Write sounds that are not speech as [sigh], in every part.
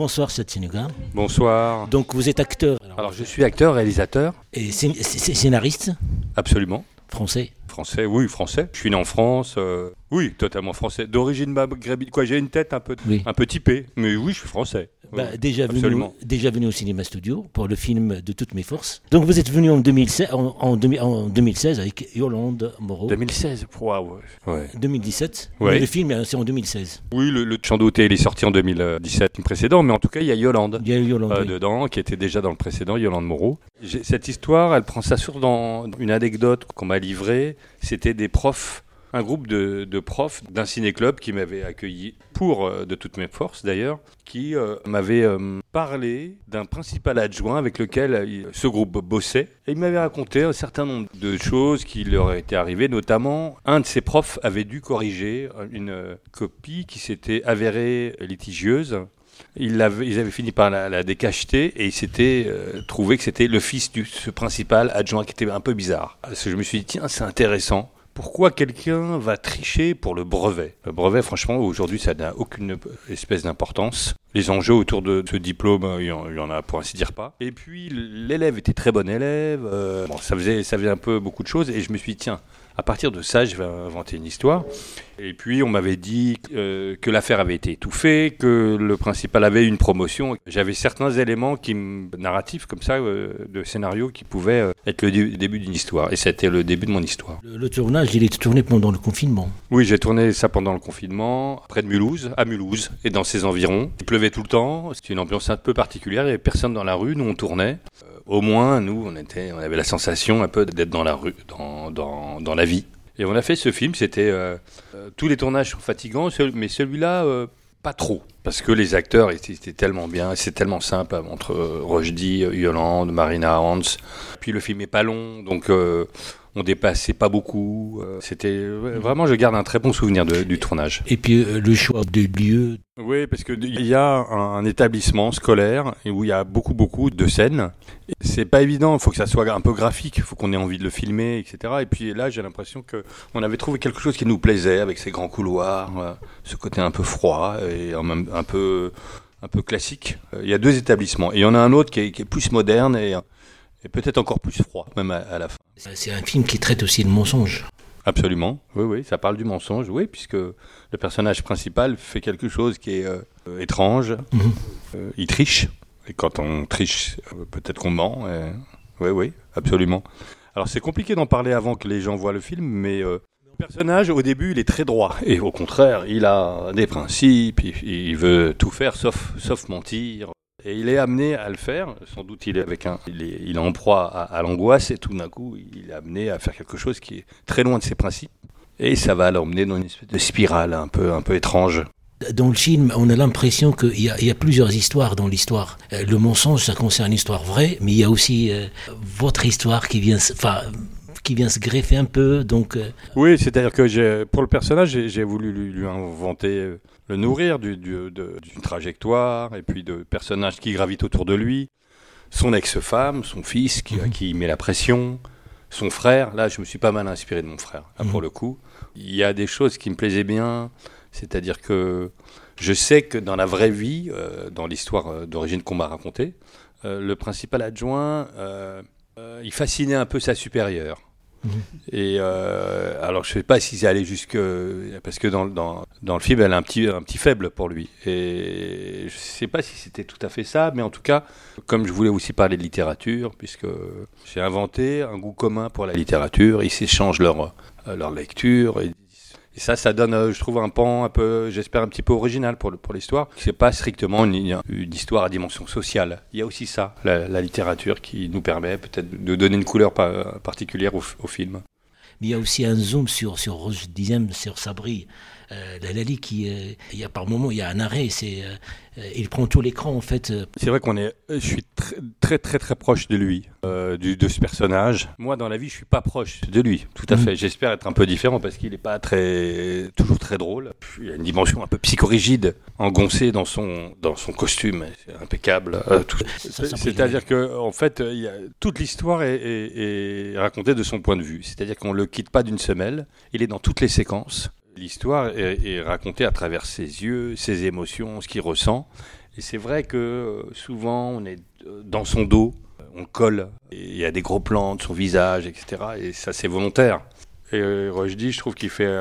Bonsoir, Satyanuga. Bonsoir. Donc vous êtes acteur Alors je suis acteur, réalisateur, et scén- scén- scénariste absolument. français. Français, oui, français. Je suis né en France, euh, oui, totalement français. D'origine maghrébine, quoi, j'ai une tête un peu, Oui. un peu typée, mais oui, je suis français. Bah, Oui, déjà, venu, déjà venu au cinéma studio pour le film De toutes mes forces. Donc vous êtes venu en 2016, en, en demi- en 2016 avec Yolande Moreau. 2016, waouh. Ouais. 2017. Ouais. Le film, c'est en 2016. Oui, le, le Chant d'auté, il est sorti en 2017, le précédent, mais en tout cas, il y a Yolande. Il y a Yolande. euh, oui. dedans, qui était déjà dans le précédent, Yolande Moreau. J'ai- Cette histoire, elle prend sa source dans une anecdote qu'on m'a livrée. C'était des profs, un groupe de, profs d'un ciné-club qui m'avait accueilli pour euh, de toutes mes forces d'ailleurs, qui euh, m'avait euh, parlé d'un principal adjoint avec lequel il- ce groupe bossait. Et il m'avait raconté un certain nombre de choses qui leur étaient arrivées, notamment un de ses profs avait dû corriger une copie qui s'était avérée litigieuse. Ils, avaient fini par la, décacheter et ils s'étaient euh, trouvé que c'était le fils du ce principal adjoint qui était un peu bizarre. Parce que je me suis dit, tiens, c'est intéressant. Pourquoi quelqu'un va tricher pour le brevet? Le brevet, franchement, aujourd'hui, ça n'a aucune espèce d'importance. Les enjeux autour de ce diplôme, il y en, il y en a pour ainsi dire pas. Et puis, l'élève était très bon élève. euh, bon, ça faisait, ça faisait un peu beaucoup de choses. Et je me suis dit, tiens, à partir de ça, je vais inventer une histoire. Et puis on m'avait dit euh, que l'affaire avait été étouffée, que le principal avait une promotion. J'avais certains éléments qui, narratifs comme ça, euh, de scénario, qui pouvaient euh, être le dé- début d'une histoire. Et c'était le début de mon histoire. Le, le tournage, il est tourné pendant le confinement. Oui, j'ai tourné ça pendant le confinement, près de Mulhouse, à Mulhouse, et dans ses environs. Il tout le temps, c'était une ambiance un peu particulière, il n'y avait personne dans la rue, nous on tournait. Euh, au moins, nous, on, était, on avait la sensation un peu d'être dans la rue, dans, dans, dans la vie. Et on a fait ce film, c'était... euh, euh, tous les tournages sont fatigants, mais celui-là, pas trop. Parce que les acteurs étaient, étaient tellement bien, c'est tellement simple euh, entre euh, Rochdy, Yolande, Marina Hans. Puis le film est pas long, donc euh, on dépassait pas beaucoup. euh, C'était ouais, vraiment, je garde un très bon souvenir de- du tournage. Et puis euh, le choix de lieu. Oui, parce qu'il y a un, un établissement scolaire où il y a beaucoup, beaucoup de scènes. C'est pas évident, il faut que ça soit un peu graphique, il faut qu'on ait envie de le filmer, etc. Et puis là, j'ai l'impression que on avait trouvé quelque chose qui nous plaisait avec ces grands couloirs, euh, ce côté un peu froid et en même un peu, un peu classique. Euh, Il y a deux établissements et il y en a un autre qui est, qui est plus moderne et, et peut-être encore plus froid, même à, à la fin. C'est un film qui traite aussi le mensonge. Absolument, oui, oui, ça parle du mensonge, oui, puisque le personnage principal fait quelque chose qui est euh, euh, étrange, Mhm. Euh, il triche, et quand on triche, euh, peut-être qu'on ment, et- oui, oui, absolument. Alors c'est compliqué d'en parler avant que les gens voient le film, mais euh, personnage, au début, il est très droit, et au contraire, il a des principes, il, il veut tout faire sauf, sauf mentir. Et il est amené à le faire. Sans doute, il est avec un, il est, il est en proie à, à l'angoisse et tout d'un coup, il est amené à faire quelque chose qui est très loin de ses principes. Et ça va l'emmener dans une espèce de spirale un peu, un peu étrange. Dans le film, on a l'impression qu'il y, a- il y a plusieurs histoires dans l'histoire. Euh, le mensonge, ça concerne une histoire vraie, mais il y a aussi euh, votre histoire qui vient, enfin, qui vient se greffer un peu. Donc, euh, Oui, c'est-à-dire que j'ai, pour le personnage, j'ai, voulu lui, lui inventer, euh, le nourrir du- du- de- d'une trajectoire et puis de personnages qui gravitent autour de lui. Son ex-femme, son fils qui, Mhm. qui met la pression, son frère. Là, je me suis pas mal inspiré de mon frère, là, pour Mhm. le coup. Il y a des choses qui me plaisaient bien, c'est-à-dire que je sais que dans la vraie vie, euh, dans l'histoire d'origine qu'on m'a racontée, euh, le principal adjoint, euh, il fascinait un peu sa supérieure. Mhm. Et euh, alors, je sais pas si c'est allé jusque parce que dans, dans, dans le film, elle a un petit un petit faible pour lui. Et je sais pas si c'était tout à fait ça, mais en tout cas, comme je voulais aussi parler de littérature, puisque j'ai inventé un goût commun pour la littérature, ils s'échangent leur leur lecture. Et ça, ça donne, euh, je trouve, un pan un peu, j'espère, un petit peu original pour, le- pour l'histoire. C'est pas strictement une, histoire à dimension sociale. Il y a aussi ça, la, littérature, qui nous permet peut-être de donner une couleur pa- particulière au, film. mais il y a aussi un zoom sur, sur Roche Dizem, sur Sabri. Euh, la Lali qui, euh, il y a par moment, il y a un arrêt. C'est, euh, il prend tout l'écran en fait. euh, C'est vrai qu'on est, je suis très très très, très proche de lui, du, de ce personnage. Moi, dans la vie, je suis pas proche de lui, tout à Mhm. fait. J'espère être un peu différent parce qu'il n'est pas très, toujours très drôle. Puis, il a une dimension un peu psychorigide, engoncé dans son dans son costume, c'est impeccable. C'est-à-dire que en fait, il y a, toute l'histoire est, est- est racontée de son point de vue. C'est-à-dire qu'on le quitte pas d'une semelle. Il est dans toutes les séquences. L'histoire est, racontée à travers ses yeux, ses émotions, ce qu'il ressent. Et c'est vrai que euh, souvent, on est euh, dans son dos, on colle, il y a des gros plans de son visage, etc. Et ça, c'est volontaire. Et euh, dis, je trouve qu'il fait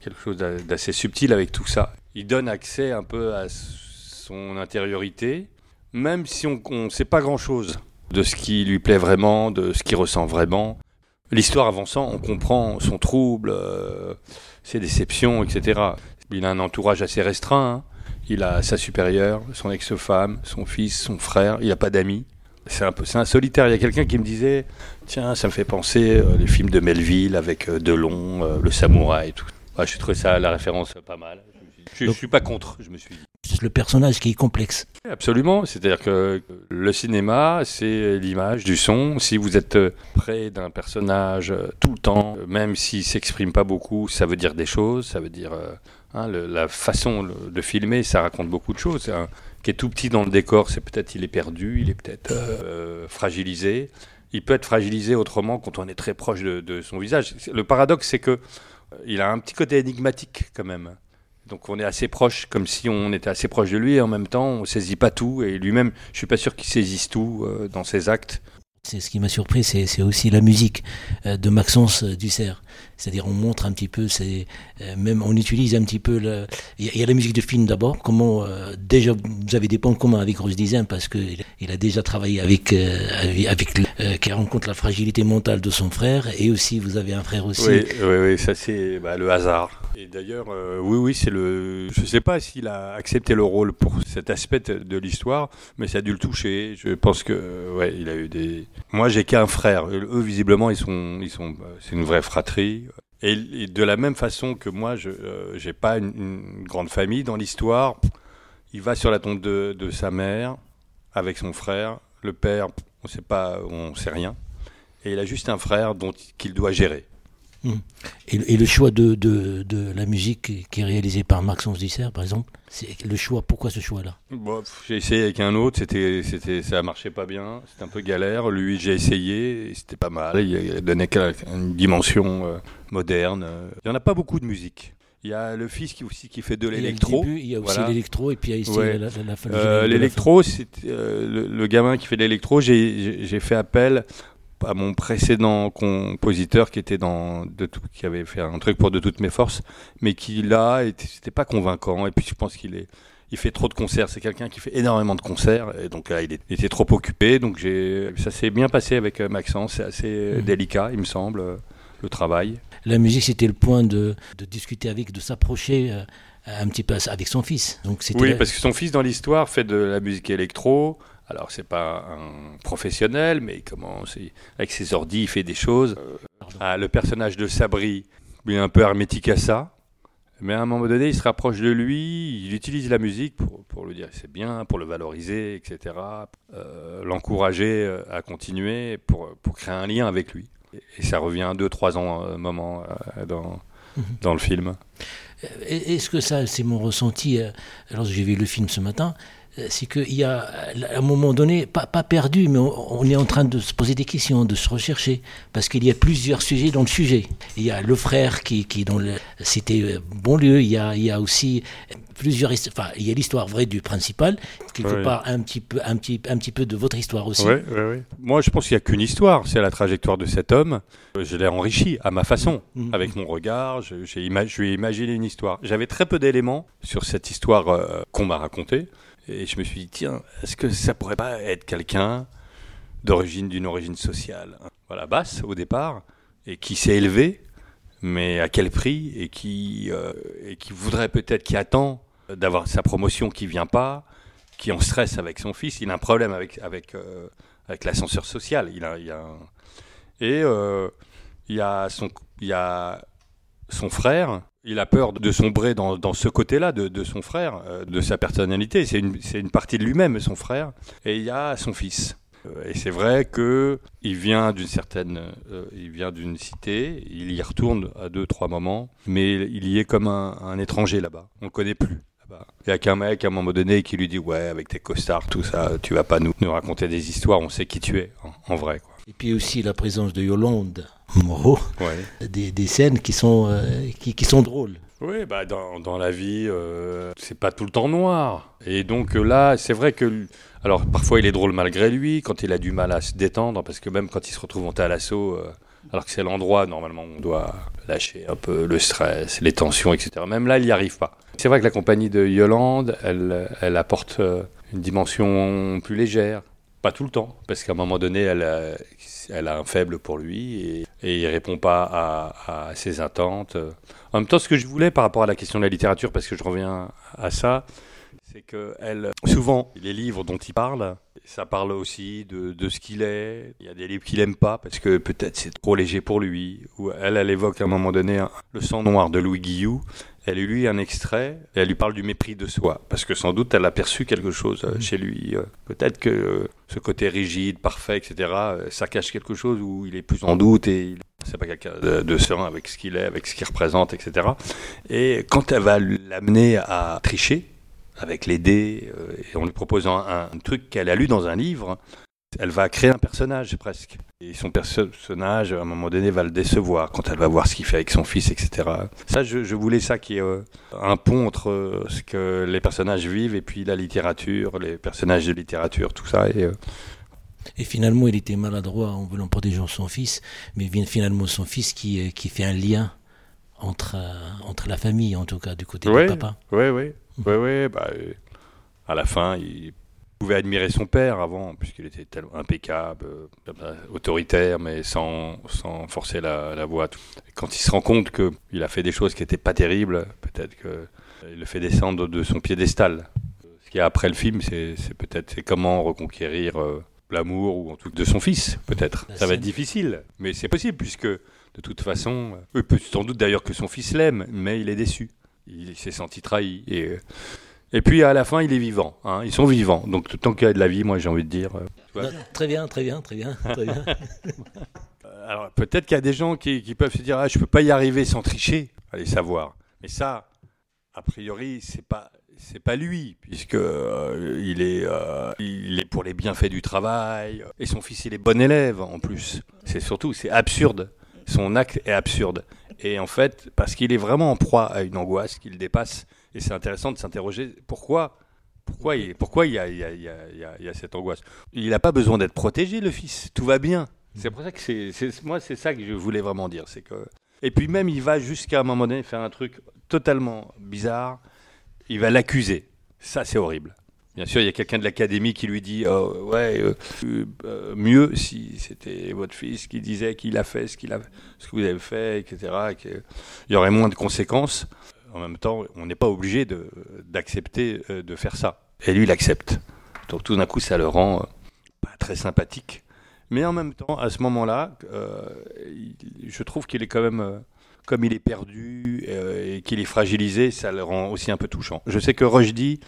quelque chose d'assez subtil avec tout ça. Il donne accès un peu à son intériorité, même si on ne sait pas grand-chose de ce qui lui plaît vraiment, de ce qu'il ressent vraiment. L'histoire avançant, on comprend son trouble, euh, ses déceptions, etc. Il a un entourage assez restreint. Hein. Il a sa supérieure, son ex-femme, son fils, son frère. Il n'a pas d'amis. C'est un peu, c'est un solitaire. Il y a quelqu'un qui me disait, tiens, ça me fait penser euh, les films de Melville avec euh, Delon, euh, le samouraï et tout. je trouvé ça la référence pas mal. Je ne suis pas contre, je me suis dit. Le personnage qui est complexe. Absolument, c'est-à-dire que le cinéma, c'est l'image du son. Si vous êtes près d'un personnage tout le temps, même s'il s'exprime pas beaucoup, ça veut dire des choses, ça veut dire hein, la façon de filmer, ça raconte beaucoup de choses. Hein qui est tout petit dans le décor, c'est peut-être il est perdu, il est peut-être euh, fragilisé. Il peut être fragilisé autrement quand on est très proche de, son visage. Le paradoxe, c'est que euh, il a un petit côté énigmatique quand même. Donc on est assez proche, comme si on était assez proche de lui, et en même temps on saisit pas tout. Et lui-même, je suis pas sûr qu'il saisisse tout euh, dans ses actes. C'est ce qui m'a surpris, c'est aussi la musique euh, de Maxence euh, Dussert. C'est-à-dire, on montre un petit peu, c'est euh, même on utilise un petit peu. Il y, a la musique de film d'abord. Comment déjà vous avez des points communs avec Rose Dizin parce que il a déjà travaillé avec avec qui rencontre la fragilité mentale de son frère et aussi vous avez un frère aussi. Oui, oui, oui ça c'est bah, le hasard. Et d'ailleurs, euh, oui, oui, c'est le. Je ne sais pas s'il a accepté le rôle pour cet aspect de l'histoire, mais ça a dû le toucher. Je pense que, ouais, il a eu des. Moi, j'ai qu'un frère. Eux, visiblement, ils sont, ils sont. C'est une vraie fratrie. Et, de la même façon que moi, je n'ai euh, pas une, grande famille dans l'histoire. Il va sur la tombe de, de sa mère avec son frère. Le père, on sait pas, on sait rien. Et il a juste un frère dont qu'il doit gérer. Hmm. Et, le choix de, de, de, la musique qui est réalisée par Maxence Disser, par exemple, c'est le choix. Pourquoi ce choix-là? J'ai essayé avec un autre, c'était, c'était, ça marchait pas bien, c'était un peu galère. Lui, j'ai essayé, c'était pas mal. Il donnait une dimension euh, moderne. Il y en a pas beaucoup de musique. Il y a le fils qui aussi qui fait de l'électro. Il y a aussi l'électro et puis il y a ici la, la, euh, L'électro, c'est euh, le, le, gamin qui fait de l'électro. J'ai fait appel à mon précédent compositeur qui était dans de tout, qui avait fait un truc pour de toutes mes forces, mais qui là c'était pas convaincant. Et puis je pense qu'il est, il fait trop de concerts. C'est quelqu'un qui fait énormément de concerts, et donc là il était trop occupé. Donc j'ai, ça s'est bien passé avec euh, Maxence. C'est assez mmh. délicat, il me semble, euh, le travail. La musique, c'était le point de, de discuter avec, de s'approcher. Euh, un petit peu avec son fils. Donc oui, parce que son fils dans l'histoire fait de la musique électro, alors, c'est pas un professionnel, mais il commence, avec ses ordi, il fait des choses. Ah, le personnage de Sabri, il est un peu hermétique à ça. Mais à un moment donné, il se rapproche de lui, il utilise la musique pour, pour lui dire c'est bien, pour le valoriser, etc. Euh, l'encourager euh, à continuer pour, pour créer un lien avec lui. Et ça revient deux, trois ans, euh, moment dans, mhm. dans le film. Est-ce que ça, c'est mon ressenti lorsque j'ai vu le film ce matin euh, c'est qu'il y a, à un moment donné, pas, pas perdu, mais on, est en train de se poser des questions, de se rechercher, parce qu'il y a plusieurs sujets dans le sujet. Il y a le frère qui, qui dans le, c'était euh, bon lieu, il y a, il y a aussi plusieurs, enfin, il y a l'histoire vraie du principal, quelque part un petit peu, un petit, un petit peu de votre histoire aussi. Oui, oui, Moi, je pense qu'il n'y a qu'une histoire, c'est la trajectoire de cet homme. Je l'ai enrichi à ma façon, mm-hmm. avec mon regard. Je lui ai imaginé une histoire. J'avais très peu d'éléments sur cette histoire euh, qu'on m'a racontée. Et je me suis dit, tiens, est-ce que ça pourrait pas être quelqu'un d'origine, d'une origine sociale, hein, voilà, basse au départ, et qui s'est élevé, mais à quel prix, et qui, euh, et qui voudrait peut-être, qui attend d'avoir sa promotion qui vient pas, qui en stress avec son fils, il a un problème avec, avec, euh, avec l'ascenseur social. Il a, il a Et euh, il, y a son, il y a son frère il a peur de sombrer dans, dans ce côté-là de, de, son frère, euh, de sa personnalité. C'est une, une, partie de lui-même, son frère. Et il y a son fils. Euh, et c'est vrai que il vient d'une certaine, euh, il vient d'une cité, il y retourne à deux, trois moments, mais il y est comme un, un étranger là-bas. On le connaît plus. Il y a qu'un mec à un moment donné qui lui dit ouais avec tes costards tout ça tu vas pas nous, nous raconter des histoires on sait qui tu es en, vrai quoi. Et puis aussi la présence de Yolande Des, des, scènes qui sont, euh, qui, qui, sont drôles. Oui, bah dans, dans la vie, euh, c'est pas tout le temps noir. Et donc euh, là, c'est vrai que. Alors parfois il est drôle malgré lui, quand il a du mal à se détendre, parce que même quand il se retrouve monté à l'assaut, euh, alors que c'est l'endroit normalement où on doit lâcher un peu le stress, les tensions, etc. Même là, il n'y arrive pas. C'est vrai que la compagnie de Yolande, elle, elle apporte une dimension plus légère. Pas tout le temps, parce qu'à un moment donné, elle a, elle a un faible pour lui et, et il répond pas à, ses attentes. En même temps, ce que je voulais par rapport à la question de la littérature, parce que je reviens à ça, c'est que elle, souvent, les livres dont il parle, ça parle aussi de, de ce qu'il est. Il y a des livres qu'il aime pas parce que peut-être c'est trop léger pour lui. Ou elle, elle évoque à un moment donné un- le sang noir de Louis Guillou. Elle lui lit un extrait et elle lui parle du mépris de soi parce que sans doute elle a perçu quelque chose euh, chez lui. Euh, Peut-être que euh, ce côté rigide, parfait, etc. Ça cache quelque chose où il est plus en doute et il c'est pas quelqu'un de, de serein avec ce qu'il est, avec ce qu'il représente, etc. Et quand elle va l'amener à tricher avec les dés euh, et en lui proposant un, un truc qu'elle a lu dans un livre, elle va créer un personnage presque. Et son perso- personnage, à un moment donné, va le décevoir quand elle va voir ce qu'il fait avec son fils, etc. Ça, je, je voulais ça qui est euh, un pont entre euh, ce que les personnages vivent et puis la littérature, les personnages de littérature, tout ça. Et, euh, Et finalement, il était maladroit en voulant protéger son fils, mais vient finalement son fils qui, qui fait un lien entre, entre la famille, en tout cas, du côté Ouais. du papa. Oui, oui. Oui, oui. Bah, euh, à la fin, il pouvait admirer son père avant, puisqu'il était tellement impeccable, euh, autoritaire, mais sans, sans forcer la, la voix. quand il se rend compte qu'il a fait des choses qui n'étaient pas terribles, peut-être qu'il le fait descendre de son piédestal. Ce qu'il y a après le film, c'est peut-être comment reconquérir euh, l'amour, ou en tout cas de son fils, peut-être. La Ça va être difficile, mais c'est possible, puisque de toute façon, euh, peut sans doute d'ailleurs que son fils l'aime, mais il est déçu. Il s'est senti trahi. Et, euh, et puis à la fin, il est vivant. hein. Ils sont vivants. Donc tant qu'il y a de la vie, moi j'ai envie de dire. euh. Non, très bien, très bien, très bien. Très bien. [laughs] Euh, Alors peut-être qu'il y a des gens qui, qui peuvent se dire ah, je peux pas y arriver sans tricher. Allez savoir. Mais ça, a priori, c'est pas. C'est pas lui, puisque euh, il est, euh, il est pour les bienfaits du travail. Et son fils, il est bon élève en plus. C'est surtout, c'est absurde. Son acte est absurde. Et en fait, parce qu'il est vraiment en proie à une angoisse qu'il dépasse. Et c'est intéressant de s'interroger pourquoi, pourquoi, il, pourquoi il, y a, cette angoisse? Il n'a pas besoin d'être protégé, le fils. Tout va bien. C'est pour ça que moi, c'est ça que je voulais vraiment dire. C'est que, et puis même, il va jusqu'à un moment donné faire un truc totalement bizarre. Il va l'accuser. Ça, c'est horrible. Bien sûr, il y a quelqu'un de l'académie qui lui dit oh, Ouais, euh, euh, mieux si c'était votre fils qui disait qu'il a fait ce, qu'il a, ce que vous avez fait, etc. et qu'il y aurait moins de conséquences. En même temps, on n'est pas obligé d'accepter euh, de faire ça. Et lui, il accepte. Donc tout d'un coup, ça le rend euh, pas très sympathique. Mais en même temps, à ce moment-là, euh, je trouve qu'il est quand même, comme il est perdu euh, et qu'il est fragilisé, ça le rend aussi un peu touchant. Je sais que Rushdie,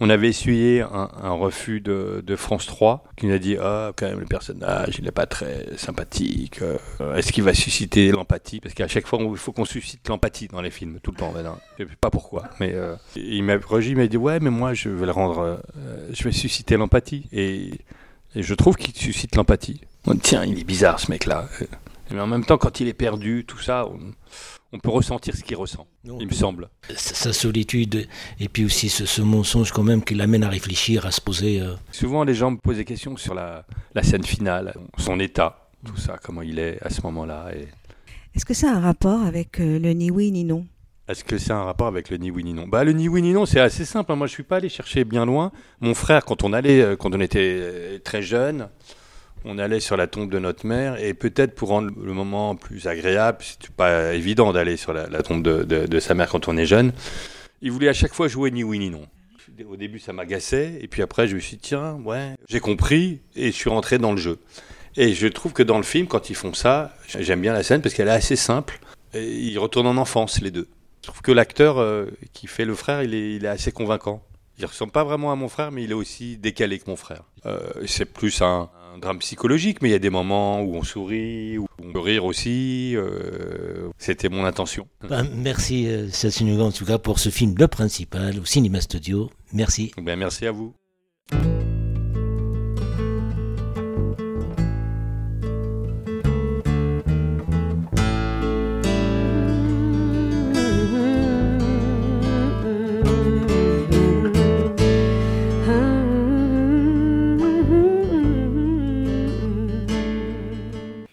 on avait essuyé un, refus de, France 3 qui nous a dit ah quand même le personnage il n'est pas très sympathique euh, est-ce qu'il va susciter l'empathie? Parce qu'à chaque fois il faut qu'on suscite l'empathie dans les films tout le temps je sais pas pourquoi mais euh, m'a dit ouais mais moi je vais le rendre euh, je vais susciter l'empathie. Et, je trouve qu'il suscite l'empathie. Tiens il est bizarre ce mec là mais en même temps quand il est perdu tout ça on, on peut ressentir ce qu'il ressent Non, il me semble sa sa solitude, et puis aussi ce, ce mensonge quand même qui l'amène à réfléchir, à se poser. euh, Souvent, les gens me posent des questions sur la, la scène finale, son état, tout ça, comment il est à ce moment-là. Et Est-ce que ça a un rapport avec euh, le ni oui ni non? Est-ce que c'est un rapport avec le ni oui ni non? Bah, le ni oui ni non, c'est assez simple. hein. Moi, je suis pas allé chercher bien loin. Mon frère, quand on allait, euh, quand on était euh, très jeune, on allait sur la tombe de notre mère et peut-être pour rendre le moment plus agréable, c'est pas évident d'aller sur la, tombe de, sa mère quand on est jeune. Il voulait à chaque fois jouer ni oui ni non. Au début, ça m'agaçait et puis après, je me suis dit tiens, ouais, j'ai compris et je suis rentré dans le jeu. Et je trouve que dans le film, quand ils font ça, j'aime bien la scène parce qu'elle est assez simple. Et ils retournent en enfance, les deux. Je trouve que l'acteur euh, qui fait le frère, il est, il est assez convaincant. Il ressemble pas vraiment à mon frère, mais il est aussi décalé que mon frère. Euh, c'est plus un, un drame psychologique, mais il y a des moments où on sourit, où on peut rire aussi. euh, C'était mon intention. ben, merci, euh, Sassunuga, en tout cas, pour ce film Le Principal au Cinéma Studio. Merci. Ben, merci à vous.